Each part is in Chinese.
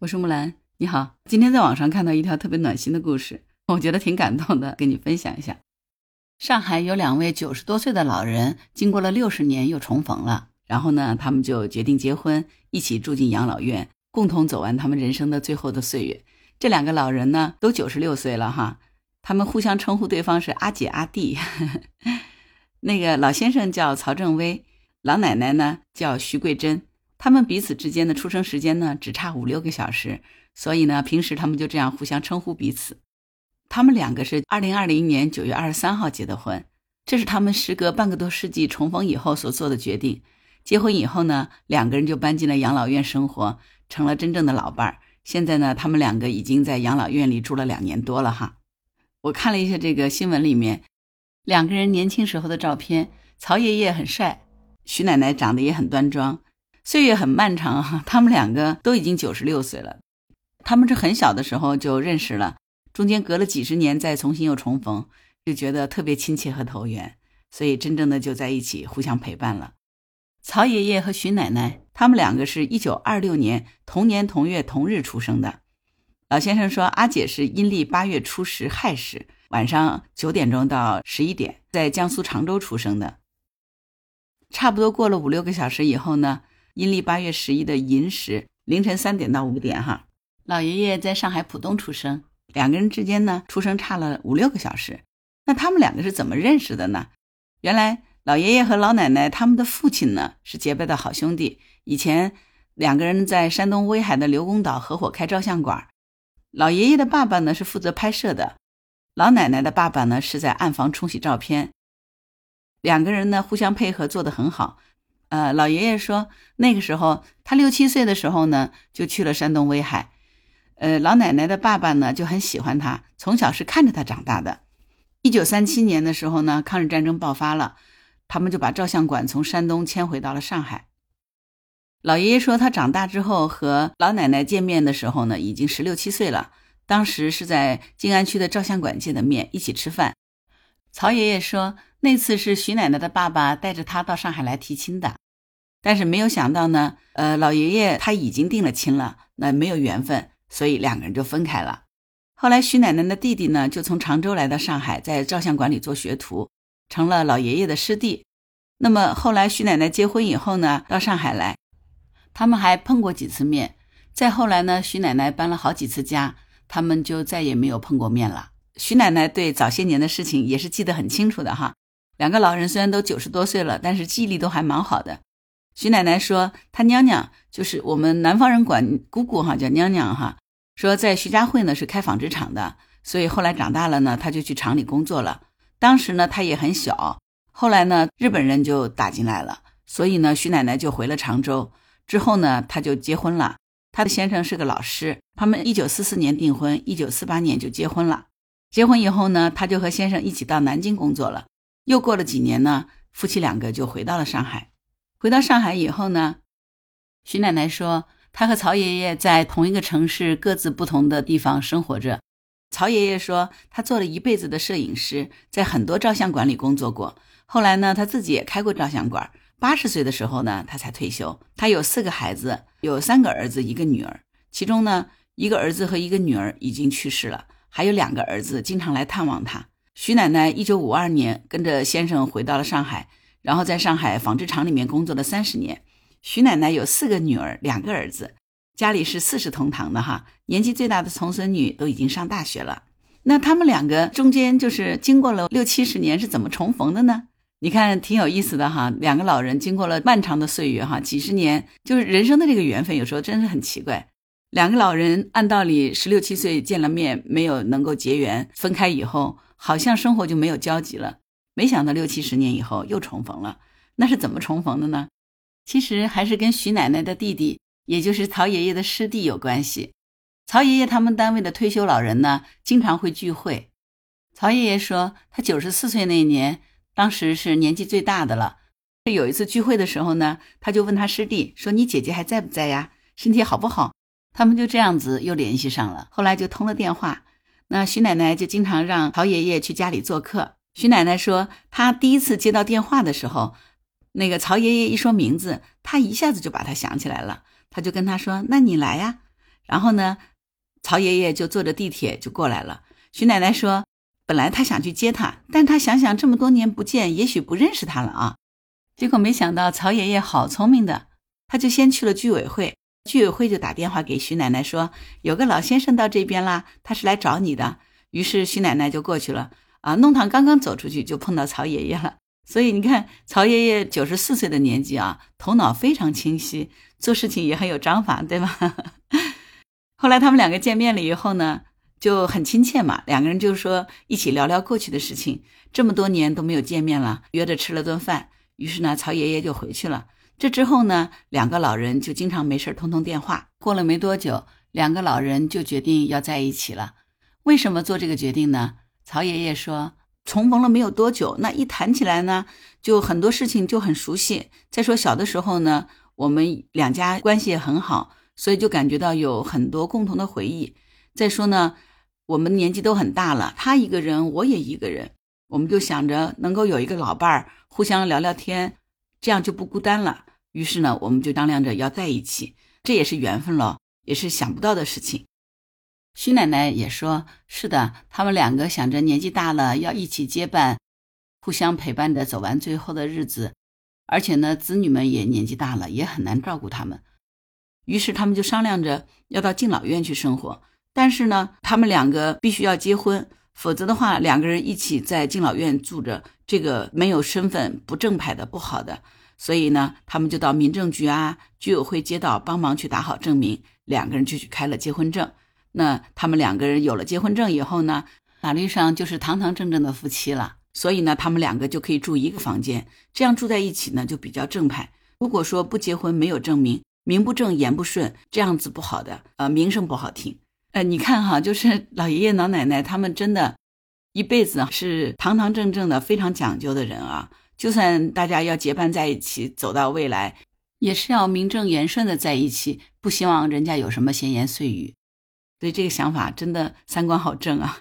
我是木兰，你好。今天在网上看到一条特别暖心的故事，我觉得挺感动的，跟你分享一下。上海有两位九十多岁的老人，经过了六十年又重逢了，然后呢，他们就决定结婚，一起住进养老院，共同走完他们人生的最后的岁月。这两个老人呢，都九十六岁了哈，他们互相称呼对方是阿姐阿弟。那个老先生叫曹正威，老奶奶呢叫徐桂珍。他们彼此之间的出生时间呢，只差五六个小时，所以呢，平时他们就这样互相称呼彼此。他们两个是二零二零年九月二十三号结的婚，这是他们时隔半个多世纪重逢以后所做的决定。结婚以后呢，两个人就搬进了养老院生活，成了真正的老伴儿。现在呢，他们两个已经在养老院里住了两年多了哈。我看了一下这个新闻里面，两个人年轻时候的照片，曹爷爷很帅，徐奶奶长得也很端庄。岁月很漫长哈，他们两个都已经九十六岁了。他们是很小的时候就认识了，中间隔了几十年再重新又重逢，就觉得特别亲切和投缘，所以真正的就在一起互相陪伴了。曹爷爷和徐奶奶，他们两个是一九二六年同年同月同日出生的。老先生说，阿姐是阴历八月初十亥时晚上九点钟到十一点，在江苏常州出生的。差不多过了五六个小时以后呢。阴历八月十一的寅时凌晨三点到五点，哈，老爷爷在上海浦东出生，两个人之间呢出生差了五六个小时。那他们两个是怎么认识的呢？原来老爷爷和老奶奶他们的父亲呢是结拜的好兄弟，以前两个人在山东威海的刘公岛合伙开照相馆，老爷爷的爸爸呢是负责拍摄的，老奶奶的爸爸呢是在暗房冲洗照片，两个人呢互相配合做得很好。呃，老爷爷说，那个时候他六七岁的时候呢，就去了山东威海。呃，老奶奶的爸爸呢就很喜欢他，从小是看着他长大的。一九三七年的时候呢，抗日战争爆发了，他们就把照相馆从山东迁回到了上海。老爷爷说，他长大之后和老奶奶见面的时候呢，已经十六七岁了。当时是在静安区的照相馆见的面，一起吃饭。曹爷爷说，那次是徐奶奶的爸爸带着他到上海来提亲的。但是没有想到呢，呃，老爷爷他已经定了亲了，那没有缘分，所以两个人就分开了。后来徐奶奶的弟弟呢，就从常州来到上海，在照相馆里做学徒，成了老爷爷的师弟。那么后来徐奶奶结婚以后呢，到上海来，他们还碰过几次面。再后来呢，徐奶奶搬了好几次家，他们就再也没有碰过面了。徐奶奶对早些年的事情也是记得很清楚的哈。两个老人虽然都九十多岁了，但是记忆力都还蛮好的。徐奶奶说，她娘娘就是我们南方人管姑姑哈，叫娘娘哈。说在徐家汇呢是开纺织厂的，所以后来长大了呢，她就去厂里工作了。当时呢她也很小，后来呢日本人就打进来了，所以呢徐奶奶就回了常州。之后呢她就结婚了，她的先生是个老师，他们一九四四年订婚，一九四八年就结婚了。结婚以后呢，她就和先生一起到南京工作了。又过了几年呢，夫妻两个就回到了上海。回到上海以后呢，徐奶奶说，她和曹爷爷在同一个城市，各自不同的地方生活着。曹爷爷说，他做了一辈子的摄影师，在很多照相馆里工作过。后来呢，他自己也开过照相馆。八十岁的时候呢，他才退休。他有四个孩子，有三个儿子，一个女儿。其中呢，一个儿子和一个女儿已经去世了，还有两个儿子经常来探望他。徐奶奶一九五二年跟着先生回到了上海。然后在上海纺织厂里面工作了三十年。徐奶奶有四个女儿，两个儿子，家里是四世同堂的哈。年纪最大的重孙女都已经上大学了。那他们两个中间就是经过了六七十年，是怎么重逢的呢？你看挺有意思的哈。两个老人经过了漫长的岁月哈，几十年，就是人生的这个缘分，有时候真是很奇怪。两个老人按道理十六七岁见了面，没有能够结缘，分开以后好像生活就没有交集了。没想到六七十年以后又重逢了，那是怎么重逢的呢？其实还是跟徐奶奶的弟弟，也就是曹爷爷的师弟有关系。曹爷爷他们单位的退休老人呢，经常会聚会。曹爷爷说，他九十四岁那年，当时是年纪最大的了。有一次聚会的时候呢，他就问他师弟说：“你姐姐还在不在呀？身体好不好？”他们就这样子又联系上了，后来就通了电话。那徐奶奶就经常让曹爷爷去家里做客。徐奶奶说，她第一次接到电话的时候，那个曹爷爷一说名字，她一下子就把他想起来了。她就跟他说：“那你来呀。”然后呢，曹爷爷就坐着地铁就过来了。徐奶奶说，本来他想去接他，但他想想这么多年不见，也许不认识他了啊。结果没想到曹爷爷好聪明的，他就先去了居委会，居委会就打电话给徐奶奶说，有个老先生到这边啦，他是来找你的。于是徐奶奶就过去了。啊，弄堂刚刚走出去就碰到曹爷爷了。所以你看，曹爷爷九十四岁的年纪啊，头脑非常清晰，做事情也很有章法，对吧？后来他们两个见面了以后呢，就很亲切嘛，两个人就说一起聊聊过去的事情。这么多年都没有见面了，约着吃了顿饭。于是呢，曹爷爷就回去了。这之后呢，两个老人就经常没事通通电话。过了没多久，两个老人就决定要在一起了。为什么做这个决定呢？曹爷爷说。重逢了没有多久，那一谈起来呢，就很多事情就很熟悉。再说小的时候呢，我们两家关系也很好，所以就感觉到有很多共同的回忆。再说呢，我们年纪都很大了，他一个人，我也一个人，我们就想着能够有一个老伴儿，互相聊聊天，这样就不孤单了。于是呢，我们就商量着要在一起，这也是缘分喽，也是想不到的事情。徐奶奶也说：“是的，他们两个想着年纪大了要一起结伴，互相陪伴着走完最后的日子。而且呢，子女们也年纪大了，也很难照顾他们。于是他们就商量着要到敬老院去生活。但是呢，他们两个必须要结婚，否则的话，两个人一起在敬老院住着，这个没有身份、不正派的、不好的。所以呢，他们就到民政局啊、居委会、街道帮忙去打好证明，两个人就去开了结婚证。”那他们两个人有了结婚证以后呢，法律上就是堂堂正正的夫妻了。所以呢，他们两个就可以住一个房间，这样住在一起呢就比较正派。如果说不结婚，没有证明，名不正言不顺，这样子不好的，呃，名声不好听。呃，你看哈，就是老爷爷老奶奶他们真的，一辈子是堂堂正正的，非常讲究的人啊。就算大家要结伴在一起走到未来，也是要名正言顺的在一起，不希望人家有什么闲言碎语。所以这个想法真的三观好正啊！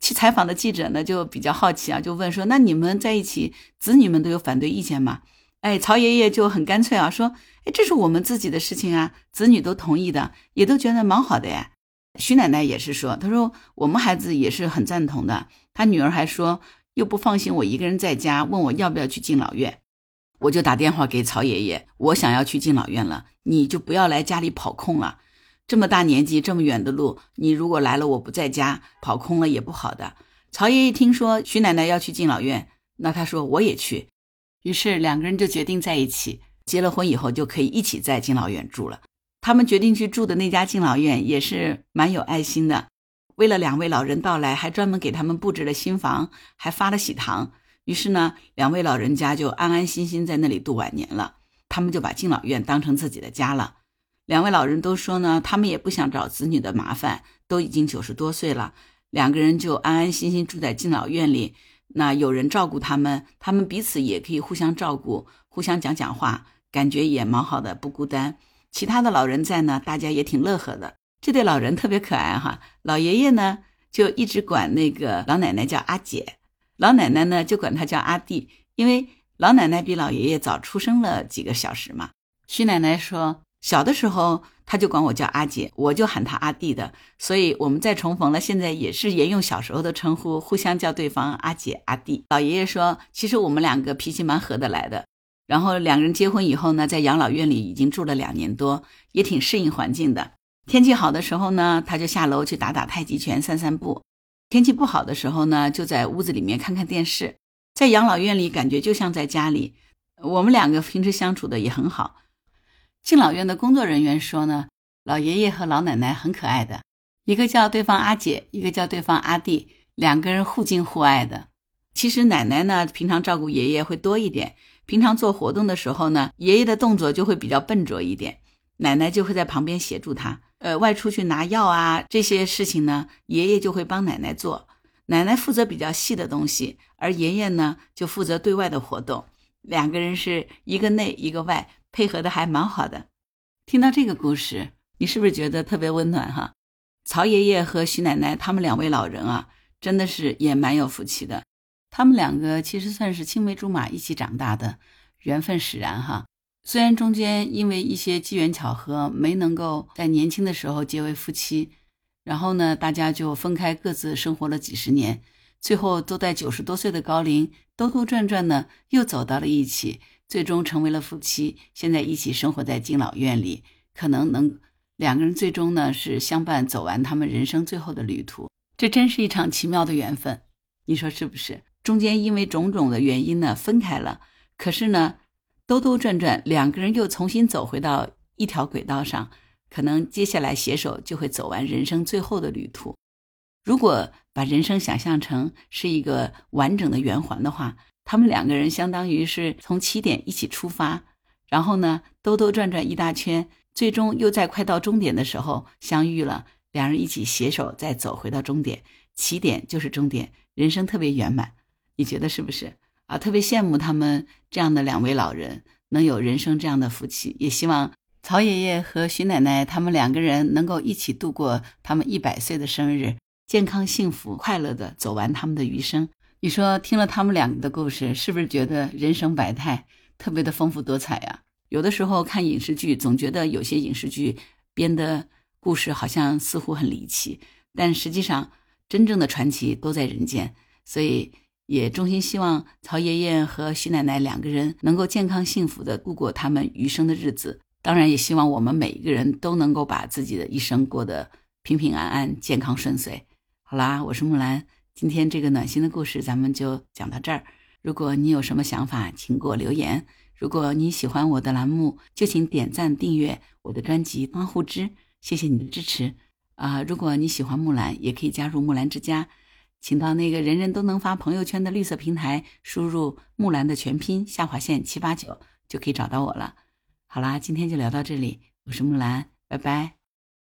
去采访的记者呢就比较好奇啊，就问说：“那你们在一起，子女们都有反对意见吗？”哎，曹爷爷就很干脆啊，说：“哎，这是我们自己的事情啊，子女都同意的，也都觉得蛮好的呀。”徐奶奶也是说：“她说我们孩子也是很赞同的。她女儿还说又不放心我一个人在家，问我要不要去敬老院，我就打电话给曹爷爷，我想要去敬老院了，你就不要来家里跑空了。”这么大年纪，这么远的路，你如果来了，我不在家，跑空了也不好的。曹爷爷听说徐奶奶要去敬老院，那他说我也去，于是两个人就决定在一起。结了婚以后就可以一起在敬老院住了。他们决定去住的那家敬老院也是蛮有爱心的，为了两位老人到来，还专门给他们布置了新房，还发了喜糖。于是呢，两位老人家就安安心心在那里度晚年了。他们就把敬老院当成自己的家了。两位老人都说呢，他们也不想找子女的麻烦，都已经九十多岁了，两个人就安安心心住在敬老院里。那有人照顾他们，他们彼此也可以互相照顾，互相讲讲话，感觉也蛮好的，不孤单。其他的老人在呢，大家也挺乐呵的。这对老人特别可爱哈，老爷爷呢就一直管那个老奶奶叫阿姐，老奶奶呢就管他叫阿弟，因为老奶奶比老爷爷早出生了几个小时嘛。徐奶奶说。小的时候，他就管我叫阿姐，我就喊他阿弟的，所以我们再重逢了，现在也是沿用小时候的称呼，互相叫对方阿姐、阿弟。老爷爷说，其实我们两个脾气蛮合得来的。然后两个人结婚以后呢，在养老院里已经住了两年多，也挺适应环境的。天气好的时候呢，他就下楼去打打太极拳、散散步；天气不好的时候呢，就在屋子里面看看电视。在养老院里，感觉就像在家里。我们两个平时相处的也很好。敬老院的工作人员说呢，老爷爷和老奶奶很可爱的，一个叫对方阿姐，一个叫对方阿弟，两个人互敬互爱的。其实奶奶呢，平常照顾爷爷会多一点，平常做活动的时候呢，爷爷的动作就会比较笨拙一点，奶奶就会在旁边协助他。呃，外出去拿药啊这些事情呢，爷爷就会帮奶奶做，奶奶负责比较细的东西，而爷爷呢就负责对外的活动，两个人是一个内一个外。配合的还蛮好的，听到这个故事，你是不是觉得特别温暖哈？曹爷爷和徐奶奶他们两位老人啊，真的是也蛮有福气的。他们两个其实算是青梅竹马一起长大的，缘分使然哈。虽然中间因为一些机缘巧合没能够在年轻的时候结为夫妻，然后呢，大家就分开各自生活了几十年，最后都在九十多岁的高龄兜兜转转呢，又走到了一起，最终成为了夫妻，现在一起生活在敬老院里，可能能两个人最终呢是相伴走完他们人生最后的旅途，这真是一场奇妙的缘分，你说是不是？中间因为种种的原因呢分开了，可是呢。兜兜转转，两个人又重新走回到一条轨道上，可能接下来携手就会走完人生最后的旅途。如果把人生想象成是一个完整的圆环的话，他们两个人相当于是从起点一起出发，然后呢兜兜转转一大圈，最终又在快到终点的时候相遇了，两人一起携手再走回到终点，起点就是终点，人生特别圆满。你觉得是不是？啊，特别羡慕他们这样的两位老人能有人生这样的福气，也希望曹爷爷和徐奶奶他们两个人能够一起度过他们一百岁的生日，健康、幸福、快乐的走完他们的余生。你说听了他们两个的故事，是不是觉得人生百态特别的丰富多彩呀？有的时候看影视剧，总觉得有些影视剧编的故事好像似乎很离奇，但实际上真正的传奇都在人间，所以。也衷心希望曹爷爷和徐奶奶两个人能够健康幸福的度过他们余生的日子。当然，也希望我们每一个人都能够把自己的一生过得平平安安、健康顺遂。好啦，我是木兰，今天这个暖心的故事咱们就讲到这儿。如果你有什么想法，请给我留言。如果你喜欢我的栏目，就请点赞订阅我的专辑《帮互知》，谢谢你的支持啊！如果你喜欢木兰，也可以加入木兰之家。请到那个人人都能发朋友圈的绿色平台，输入“木兰”的全拼下划线七八九，就可以找到我了。好啦，今天就聊到这里，我是木兰，拜拜。